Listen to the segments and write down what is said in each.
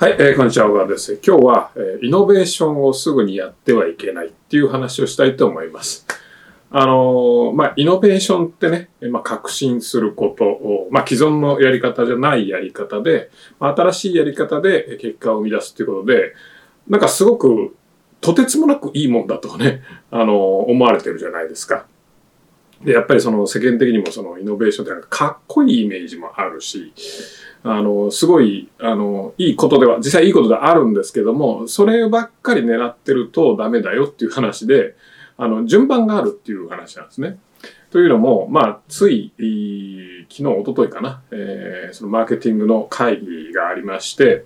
はい、えー、こんにちは、小川です。今日は、えーイノベーションをすぐにやってはいけないっていう話をしたいと思います。あのーまあ、イノベーションってね、まあ、革新することを、まあ、既存のやり方じゃないやり方で、まあ、新しいやり方で結果を生み出すっていうことで、なんかすごく、とてつもなくいいもんだとね、あのー思われてるじゃないですか。で、やっぱりその世間的にもそのイノベーションってなんかかっこいいイメージもあるし、あの、すごい、あの、いいことでは、実際いいことではあるんですけども、そればっかり狙ってるとダメだよっていう話で、あの、順番があるっていう話なんですね。というのも、まあ、つい、昨日、一昨日かな、えーそのマーケティングの会議がありまして、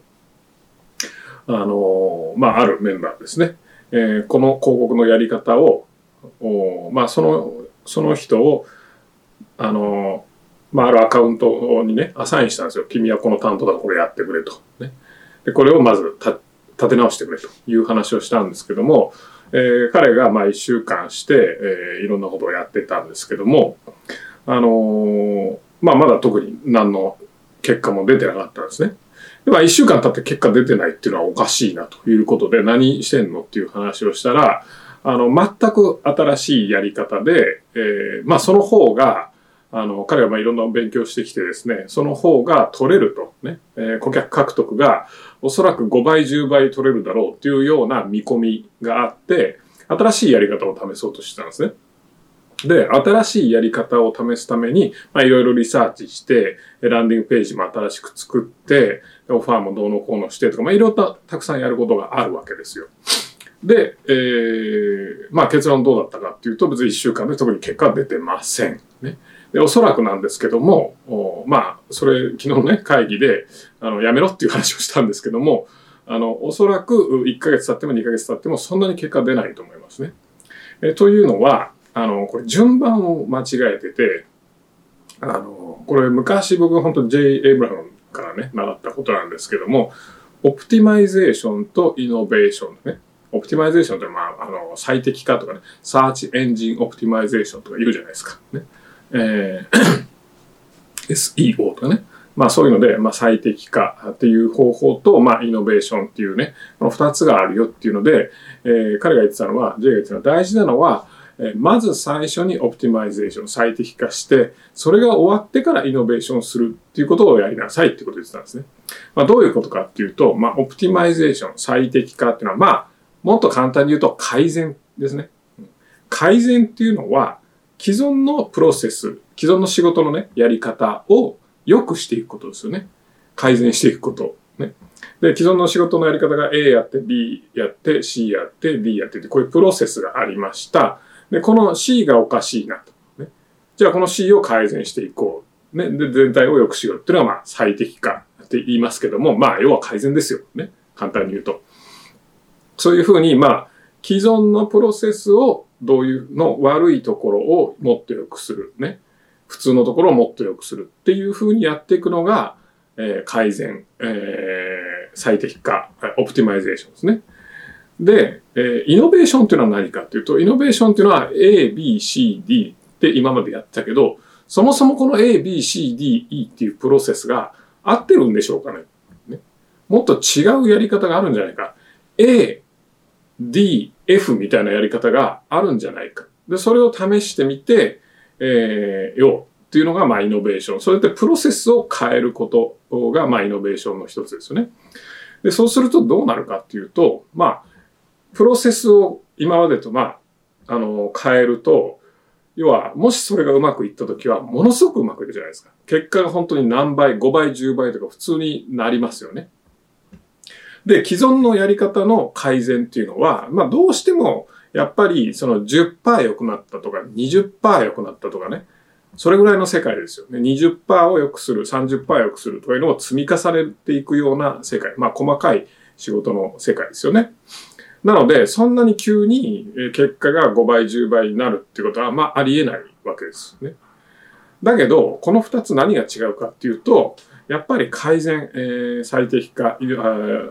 あの、まあ、あるメンバーですね。えーこの広告のやり方を、おまあ、その、その人を、あの、まあ、あるアカウントにね、アサインしたんですよ。君はこの担当だからこれやってくれと。ね。で、これをまずた立て直してくれという話をしたんですけども、えー彼がまあ一週間して、えーいろんなことをやってたんですけども、あのーまあ、まだ特に何の結果も出てなかったんですね。で、まあ、一週間経って結果出てないっていうのはおかしいなということで、何してんのっていう話をしたら、あの、全く新しいやり方で、えーまあ、その方が、あの、彼はまあいろんな勉強してきてですね、その方が取れると、ね、えー顧客獲得がおそらく5倍、10倍取れるだろうっていうような見込みがあって、新しいやり方を試そうとしてたんですね。で、新しいやり方を試すために、まあいろいろリサーチして、ランディングページも新しく作って、オファーもどうのこうのしてとか、まあいろいろたくさんやることがあるわけですよ。で、えー、まあ結論どうだったかっていうと、別に1週間で特に結果出てません。ね。で、おそらくなんですけども、おまあ、それ、昨日のね、会議で、あの、やめろっていう話をしたんですけども、あの、おそらく1ヶ月経っても2ヶ月経ってもそんなに結果出ないと思いますね。えというのは、あの、これ順番を間違えてて、あの、これ昔僕本当 J. エブラハムからね、習ったことなんですけども、optimization とイノベーションね。 optimization って、まあ、あの、最適化とかね、 search engine optimization とか言うじゃないですか。ね。えー SEO とかね。まあそういうので、まあ最適化っていう方法と、まあイノベーションっていうね、この二つがあるよっていうので、えー彼が言ってたのは、J が言ってたのは大事なのは、えーまず最初に optimization、最適化して、それが終わってからイノベーションするっていうことをやりなさいってことを言ってたんですね。まあどういうことかっていうと、まあオプティマイゼーション、最適化っていうのは、まあもっと簡単に言うと改善ですね。改善っていうのは、既存のプロセス、既存の仕事のね、やり方を良くしていくことですよね。改善していくこと。ね。で、既存の仕事のやり方が A やって、B やって、C やって、D やってって、こういうプロセスがありました。で、この C がおかしいなと。ね、じゃあこの C を改善していこう。ね。で、全体を良くしようっていうのは、まあ、最適化って言いますけども、まあ、要は改善ですよ。ね。簡単に言うと。そういうふうに、まあ、既存のプロセスをどういうの悪いところをもっと良くする。ね。普通のところをもっと良くするっていうふうにやっていくのが、えー改善、えー最適化、オプティマイゼーションですね。で、えーイノベーションっていうのは何かっていうと、イノベーションっていうのは A, B, C, D って今までやってたけど、そもそもこの A, B, C, D, E っていうプロセスが合ってるんでしょうかね。ねもっと違うやり方があるんじゃないか。A, D, F みたいなやり方があるんじゃないか。で、それを試してみて、えー、よっていうのが、まあ、イノベーション。それでプロセスを変えることが、まあ、イノベーションの一つですよね。で、そうするとどうなるかっていうと、まあ、プロセスを今までと、まあ、あの、変えると、要は、もしそれがうまくいったときは、ものすごくうまくいくじゃないですか。結果が本当に何倍、5倍、10倍とか普通になりますよね。で、既存のやり方の改善っていうのは、まあどうしても、やっぱりその10%良くなったとか、20%良くなったとかね、それぐらいの世界ですよね。20%を良くする、30%良くするというのを積み重ねていくような世界。まあ細かい仕事の世界ですよね。なので、そんなに急に結果が5倍、10倍になるっていうことは、まあありえないわけですね。だけど、この2つ何が違うかっていうと、やっぱり改善、えー最適化、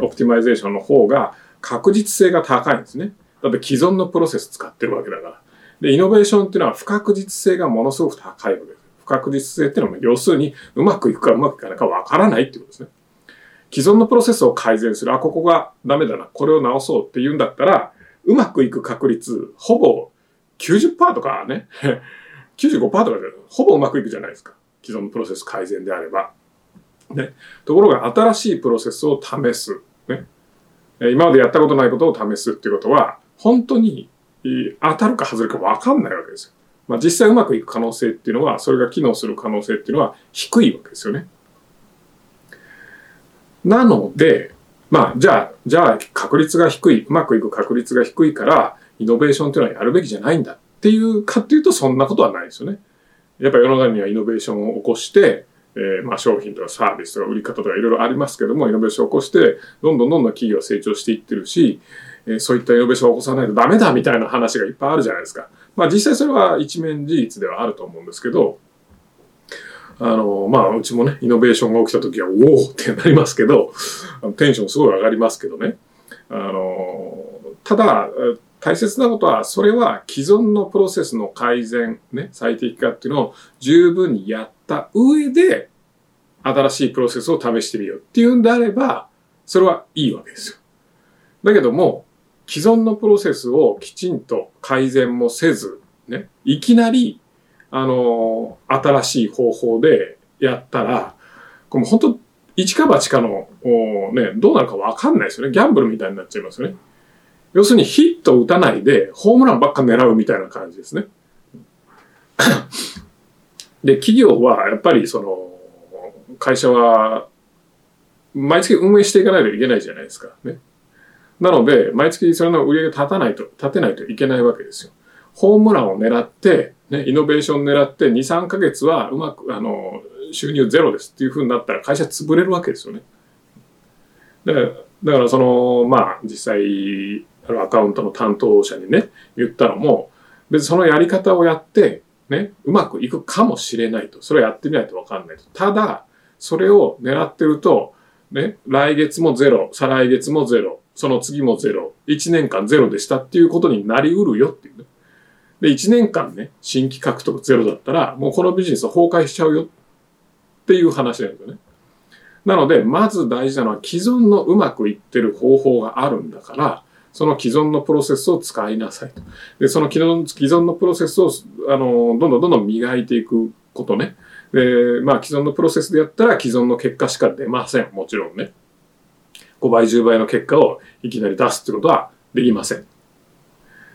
オプティマイゼーションの方が確実性が高いんですね。だって既存のプロセス使ってるわけだから。で、イノベーションっていうのは不確実性がものすごく高いわけです。不確実性っていうのは、要するにうまくいくかうまくいかないかわからないっていうことですね。既存のプロセスを改善する。あ、ここがダメだな。これを直そうって言うんだったら、うまくいく確率、ほぼ90%とかね、95%とかで、ほぼうまくいくじゃないですか。既存のプロセス改善であれば。ね。ところが、新しいプロセスを試す。ね。今までやったことないことを試すっていうことは、本当に当たるか外れるか分かんないわけですよ。まあ、実際うまくいく可能性っていうのは、それが機能する可能性っていうのは低いわけですよね。なので、まあ、じゃあ、じゃあ、確率が低い、うまくいく確率が低いから、イノベーションっていうのはやるべきじゃないんだっていうかっていうと、そんなことはないですよね。やっぱ世の中にはイノベーションを起こして、えー、まあ商品とかサービスとか売り方とかいろいろありますけども、イノベーションを起こして、どんどんどんどん企業は成長していってるし、えー、そういったイノベーションを起こさないとダメだみたいな話がいっぱいあるじゃないですか。まあ実際それは一面事実ではあると思うんですけど、あの、まあうちもね、イノベーションが起きた時は、おおってなりますけど、テンションすごい上がりますけどね。あの、ただ、大切なことは、それは既存のプロセスの改善、ね、最適化っていうのを十分にやった上で、新しいプロセスを試してみようっていうんであれば、それはいいわけですよ。だけども、既存のプロセスをきちんと改善もせず、ね、いきなり、あの、新しい方法でやったら、これも本当、一か八かの、ね、どうなるかわかんないですよね。ギャンブルみたいになっちゃいますよね。要するにヒット打たないで、ホームランばっか狙うみたいな感じですね。で、企業はやっぱりその、会社は、毎月運営していかないといけないじゃないですか。ね。なので、毎月それの売り上げ立たないと、立てないといけないわけですよ。ホームランを狙って、ね、イノベーション狙って2、3ヶ月はうまく、あの、収入ゼロですっていうふうになったら会社潰れるわけですよね。だから、だからその、まあ、実際、アカウントの担当者にね、言ったのも、別にそのやり方をやって、ね、うまくいくかもしれないと。それをやってみないとわかんないと。ただ、それを狙ってると、ね、来月もゼロ、再来月もゼロ、その次もゼロ、1年間ゼロでしたっていうことになりうるよっていうね。で、1年間ね、新規獲得ゼロだったら、もうこのビジネスは崩壊しちゃうよっていう話なんですよね。なので、まず大事なのは既存のうまくいってる方法があるんだから、その既存のプロセスを使いなさいと。で、その既存既存のプロセスを、あの、どんどんどんどん磨いていくことね。で、まあ、既存のプロセスでやったら既存の結果しか出ません。もちろんね。5倍、10倍の結果をいきなり出すってことはできません。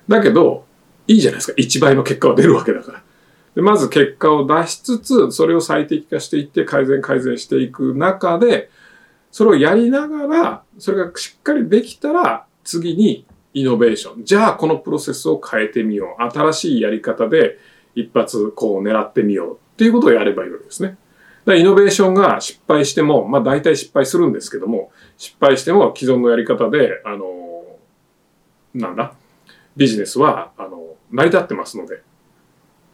だけど、いいじゃないですか。1倍の結果は出るわけだから。でまず結果を出しつつ、それを最適化していって改善改善していく中で、それをやりながら、それがしっかりできたら、次にイノベーション。じゃあこのプロセスを変えてみよう。新しいやり方で一発こう狙ってみようっていうことをやればいいわけですね。だからイノベーションが失敗しても、まあ大体失敗するんですけども、失敗しても既存のやり方で、あの、なんだ、ビジネスは、あの、成り立ってますので、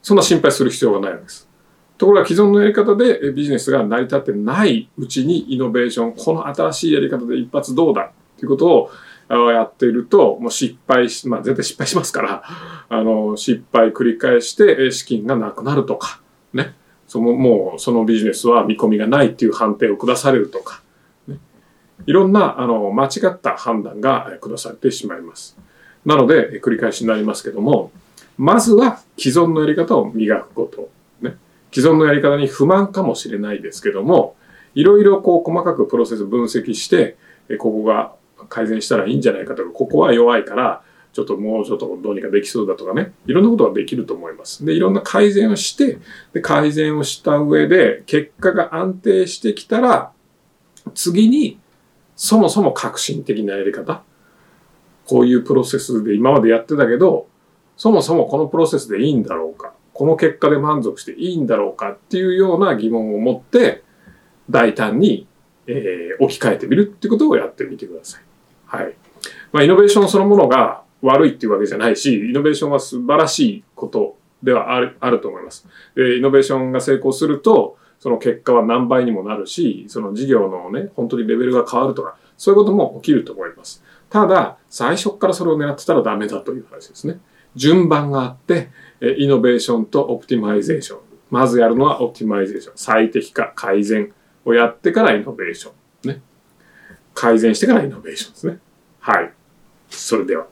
そんな心配する必要がないわけです。ところが既存のやり方でビジネスが成り立ってないうちにイノベーション、この新しいやり方で一発どうだっていうことをやっていると、もう失敗し、まあ絶対失敗しますから、あの、失敗繰り返して資金がなくなるとか、ね。その、もうそのビジネスは見込みがないっていう判定を下されるとか、ね。いろんな、あの、間違った判断が下されてしまいます。なので、繰り返しになりますけども、まずは既存のやり方を磨くこと。ね。既存のやり方に不満かもしれないですけども、いろいろこう細かくプロセス分析して、ここが改善したらいいんじゃないかとか、ここは弱いから、ちょっともうちょっとどうにかできそうだとかね、いろんなことができると思います。で、いろんな改善をして、で、改善をした上で、結果が安定してきたら、次に、そもそも革新的なやり方。こういうプロセスで今までやってたけど、そもそもこのプロセスでいいんだろうか、この結果で満足していいんだろうかっていうような疑問を持って、大胆に、えー、置き換えてみるってことをやってみてください。はい。まあ、イノベーションそのものが悪いっていうわけじゃないし、イノベーションは素晴らしいことではあるあると思います。で、イノベーションが成功すると、その結果は何倍にもなるし、その事業のね、本当にレベルが変わるとか、そういうことも起きると思います。ただ、最初からそれを狙ってたらダメだという話ですね。順番があって、イノベーションと optimization。まずやるのは optimization。最適化、改善をやってからイノベーション。ね。改善してからイノベーションですね。はい。それでは。